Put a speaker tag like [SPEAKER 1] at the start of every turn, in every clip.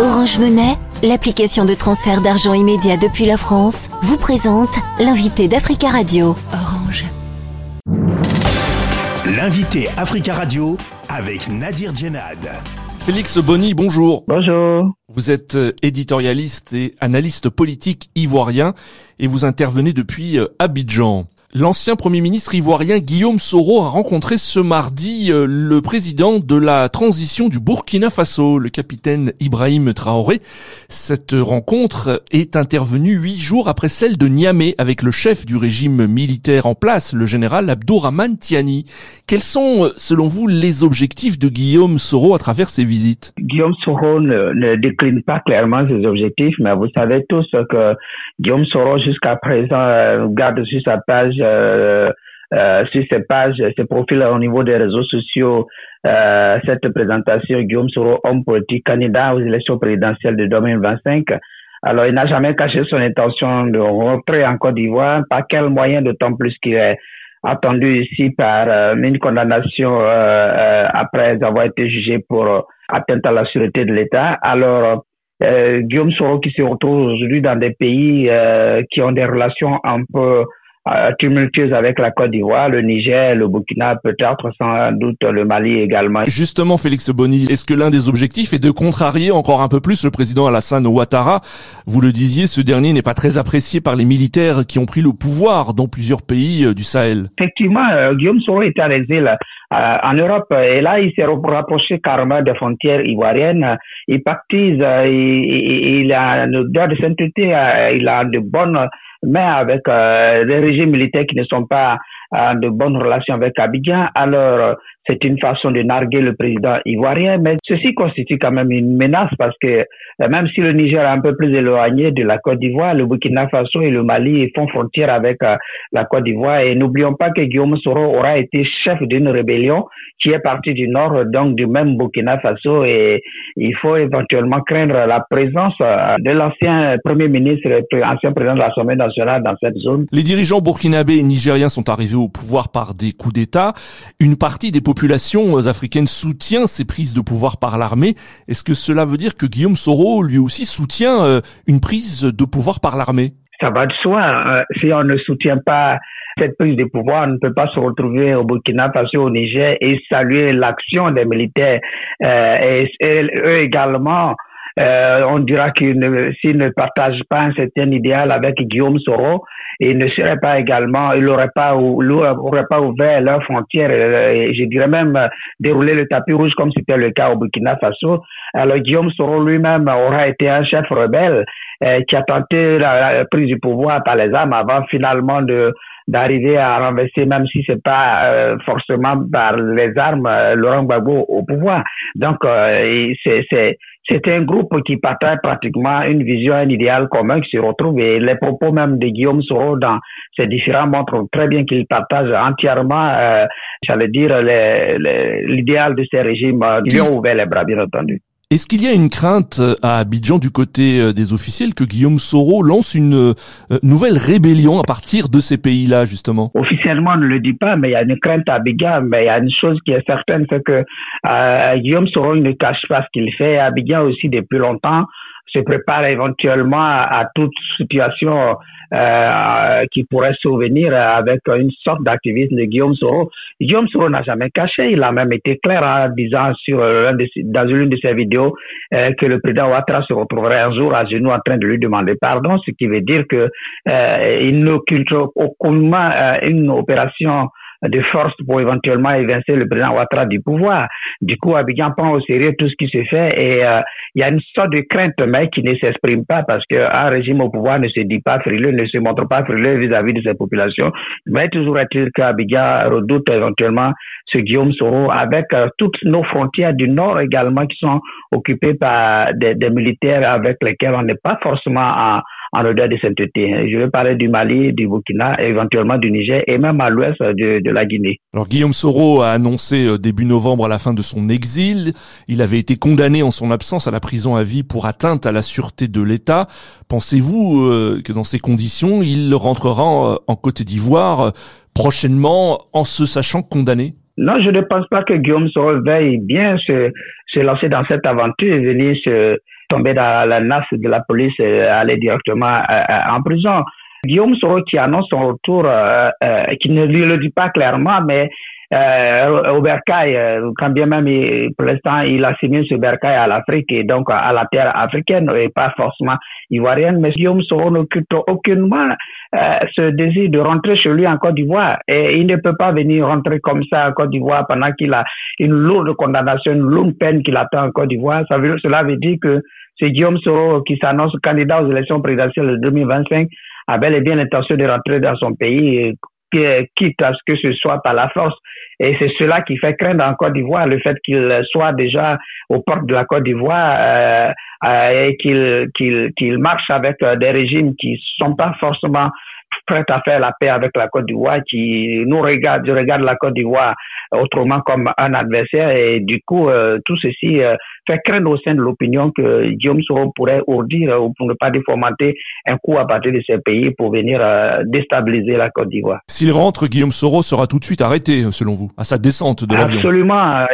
[SPEAKER 1] Orange Monnaie, l'application de transfert d'argent immédiat depuis la France, vous présente l'invité d'Africa Radio. Orange.
[SPEAKER 2] L'invité Africa Radio avec Nadir Djenad.
[SPEAKER 3] Félix Bonny, bonjour.
[SPEAKER 4] Bonjour.
[SPEAKER 3] Vous êtes euh, éditorialiste et analyste politique ivoirien et vous intervenez depuis euh, Abidjan. L'ancien Premier ministre ivoirien Guillaume Soro a rencontré ce mardi euh, le président de la transition du Burkina Faso, le capitaine Ibrahim Traoré. Cette rencontre est intervenue huit jours après celle de Niamey avec le chef du régime militaire en place, le général Abdourahman Tiani. Quels sont, euh, selon vous, les objectifs de Guillaume Soro à travers ces visites?
[SPEAKER 4] Guillaume Soro ne, décline pas clairement ses objectifs, mais vous savez tous que Guillaume Soro, jusqu'à présent, euh, garde sur sa page euh, euh, sur ses pages, ses profils au niveau des réseaux sociaux, euh, cette présentation, Guillaume Soro, homme politique, candidat aux élections présidentielles de 2025. Alors, il n'a jamais caché son intention de rentrer en Côte d'Ivoire. Par quel moyen, d'autant plus qu'il est attendu ici par une condamnation après avoir été jugé pour atteinte à la sûreté de l'État? Alors, Guillaume Soro qui se retrouve aujourd'hui dans des pays qui ont des relations un peu tumultueuse avec la Côte d'Ivoire, le Niger, le Burkina, peut-être sans doute le Mali également.
[SPEAKER 3] Justement, Félix Boni, est-ce que l'un des objectifs est de contrarier encore un peu plus le président Alassane Ouattara? Vous le disiez, ce dernier n'est pas très apprécié par les militaires qui ont pris le pouvoir dans plusieurs pays euh, du Sahel.
[SPEAKER 4] Effectivement, euh, Guillaume Soro est à l'exil en Europe et là, il s'est rapproché carrément des frontières ivoiriennes. Il pactise, il, il a une odeur de sainteté, il a de bonnes mais avec euh, des militaires qui ne sont pas en de bonnes relations avec Abidjan, alors c'est une façon de narguer le président ivoirien, mais ceci constitue quand même une menace parce que euh, même si le Niger est un peu plus éloigné de la Côte d'Ivoire, le Burkina Faso et le Mali font frontière avec euh, la Côte d'Ivoire et n'oublions pas que Guillaume Soro aura été chef d'une rébellion qui est partie du nord, donc du même Burkina Faso et il faut éventuellement craindre la présence de l'ancien premier ministre et ancien président de l'Assemblée nationale dans cette zone.
[SPEAKER 3] Les dirigeants burkinabés et nigériens sont arrivés au pouvoir par des coups d'État. Une partie des populations africaines soutient ces prises de pouvoir par l'armée. Est-ce que cela veut dire que Guillaume Soro, lui aussi, soutient euh, une prise de pouvoir par l'armée?
[SPEAKER 4] Ça va de soi. Hein. si on ne soutient pas cette prise de pouvoir, on ne peut pas se retrouver au Burkina Faso, au Niger et saluer l'action des militaires. Euh, et, eux également euh, on dira qu'il ne, s'il ne partage pas un certain idéal avec Guillaume Soro, il ne serait pas également, il n'aurait pas, aurait pas ouvert leurs frontières, euh, et je dirais même euh, dérouler le tapis rouge comme c'était le cas au Burkina Faso. Alors Guillaume Soro lui-même aura été un chef rebelle qui a tenté la, prise du pouvoir par les armes avant finalement de d'arriver à renverser, même si c'est pas forcément par les armes, Laurent Gbagbo au pouvoir. Donc, c'est c'est un groupe qui partage pratiquement une vision, un idéal commun qui se retrouve et les propos même de Guillaume Soro dans ces différents montrent très bien qu'il partage entièrement, euh, j'allais dire, l'idéal de ces régimes euh, qui ont ouvert les bras, bien entendu.
[SPEAKER 3] Est-ce qu'il y a une crainte euh, à Abidjan du côté euh, des officiels que Guillaume Soro lance une euh, nouvelle rébellion à partir de ces pays-là, justement?
[SPEAKER 4] Officiellement, on ne le dit pas, mais il y a une crainte à Abidjan. Mais il y a une chose qui est certaine, c'est que Guillaume Soro ne cache pas ce qu'il fait. Abidjan aussi, depuis longtemps, se prépare éventuellement à, toute situation euh, qui pourrait survenir avec une sorte d'activisme de Guillaume Soro. Guillaume Soro n'a jamais caché, il a même été clair en disant sur dans une de ses vidéos euh, que le président Ouattara se retrouverait un jour à genoux en train de lui demander pardon, ce qui veut dire que euh, aucunement euh, une opération de force pour éventuellement évincer le président Ouattara du pouvoir. Du coup, Abidjan prend au sérieux tout ce qui se fait et euh, il y a une sorte de crainte, mais qui ne s'exprime pas parce qu'un régime au pouvoir ne se dit pas frileux, ne se montre pas frileux vis-à-vis de ses populations. Mais toujours est-il qu'Abidjan redoute éventuellement ce Guillaume Soro avec euh, toutes nos frontières du Nord également qui sont occupées par des, des militaires avec lesquels on n'est pas forcément en en odeur de sainteté. Je vais parler du Mali, du Burkina, éventuellement du Niger et même à l'ouest de, de, la Guinée.
[SPEAKER 3] Alors Guillaume Soro a annoncé euh, début novembre à la fin de son exil. Il avait été condamné en son absence à la prison à vie pour atteinte à la sûreté de l'État. Pensez-vous euh, que dans ces conditions, il rentrera euh, en Côte d'Ivoire prochainement en se sachant condamné?
[SPEAKER 4] Non, je ne pense pas que Guillaume Soro veille bien se, se lancer dans cette aventure et venir se, tomber dans la nasse de la police et aller directement en prison. Guillaume Soro qui annonce son retour, qui ne lui le dit pas clairement, mais euh, au bercail, euh, quand bien même pour l'instant il assimile ce bercail à l'Afrique et donc à la terre africaine et pas forcément ivoirienne, mais Guillaume Soro n'occupe aucunement euh, ce désir de rentrer chez lui en Côte d'Ivoire et il ne peut pas venir rentrer comme ça en Côte d'Ivoire pendant qu'il a une lourde condamnation, une longue peine qu'il attend en Côte d'Ivoire. Cela veut dire que c'est Guillaume Soro qui s'annonce candidat aux élections présidentielles de 2025 a bel et bien l'intention de rentrer dans son pays quitte à ce que ce soit par la force. Et c'est cela qui fait craindre en Côte d'Ivoire le fait qu'il soit déjà aux portes de la Côte d'Ivoire euh, euh, et qu'il qu'il marche avec euh, des régimes qui sont pas forcément prêts à faire la paix avec la Côte d'Ivoire, qui nous regarde, regarde la Côte d'Ivoire autrement comme un adversaire. Et du coup, tout ceci fait craindre au sein de l'opinion que Guillaume Soro pourrait ourdir, ou pour ne pas déformater, un coup à partir de ces pays pour venir déstabiliser la Côte d'Ivoire.
[SPEAKER 3] S'il rentre, Guillaume Soro sera tout de suite arrêté, selon vous, à sa descente de l'avion.
[SPEAKER 4] Absolument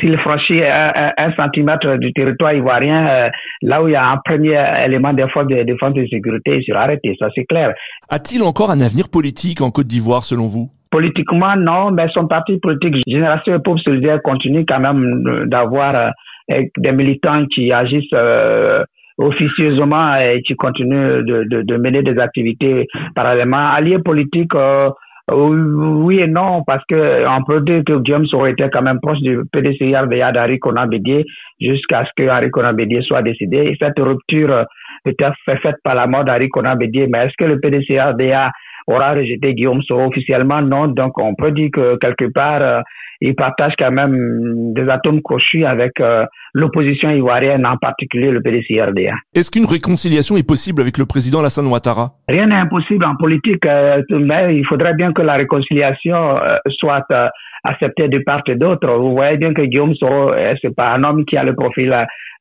[SPEAKER 4] s'il franchit un, centimètre du territoire ivoirien, euh, là où il y a un premier élément d'effort de défense de sécurité, il sera arrêté, ça c'est clair.
[SPEAKER 3] A-t-il encore un avenir politique en Côte d'Ivoire selon vous?
[SPEAKER 4] Politiquement, non, mais son parti politique, Génération et Peuple Solidaire, continue quand même d'avoir euh, des militants qui agissent euh, officieusement et qui continuent de, de, de, mener des activités parallèlement. Alliés politiques, oui et non, parce que on peut dire que James aurait été quand même proche du PDCRDA d'Harry Bédier jusqu'à ce que Harry Bédier soit décidé. Et cette rupture peut être faite par la mort d'Harry Bédier, mais est-ce que le PDCRDA aura rejeté Guillaume Soro officiellement Non, donc on peut dire que quelque part, euh, il partage quand même des atomes crochus avec euh, l'opposition ivoirienne, en particulier le PDCRDA.
[SPEAKER 3] Est-ce qu'une réconciliation est possible avec le président Alassane Ouattara?
[SPEAKER 4] Rien n'est impossible en politique, euh, mais il faudrait bien que la réconciliation soit acceptée de part et d'autre. Vous voyez bien que Guillaume Soro, c'est pas un homme qui a le profil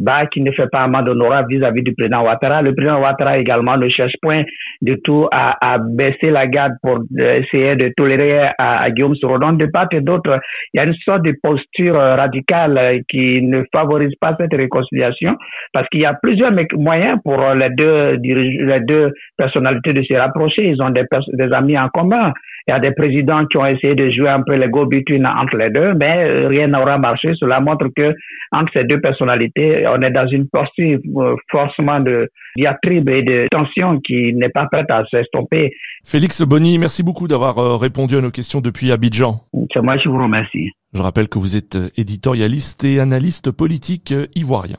[SPEAKER 4] bah, qui ne fait pas amende honorable vis-à-vis du président Ouattara. Le président Ouattara également ne cherche point du tout à, à baisser la garde pour essayer de tolérer à, Guillaume Soro. Donc, de part et d'autre, il y a une sorte de posture radicale qui ne favorise pas cette réconciliation parce qu'il y a plusieurs moyens pour les deux, les deux personnalités de se rapprocher. Ils ont des amis en commun. Il y a des présidents qui ont essayé de jouer un peu les go between entre les deux, mais rien n'aura marché. Cela montre que entre ces deux personnalités, on est dans une posture euh, forcément de diatribe et de tension qui n'est pas prête à s'estomper.
[SPEAKER 3] Félix Bonny, merci beaucoup d'avoir euh, répondu à nos questions depuis Abidjan.
[SPEAKER 4] C'est moi qui vous remercie.
[SPEAKER 3] Je rappelle que vous êtes euh, éditorialiste et analyste politique ivoirien.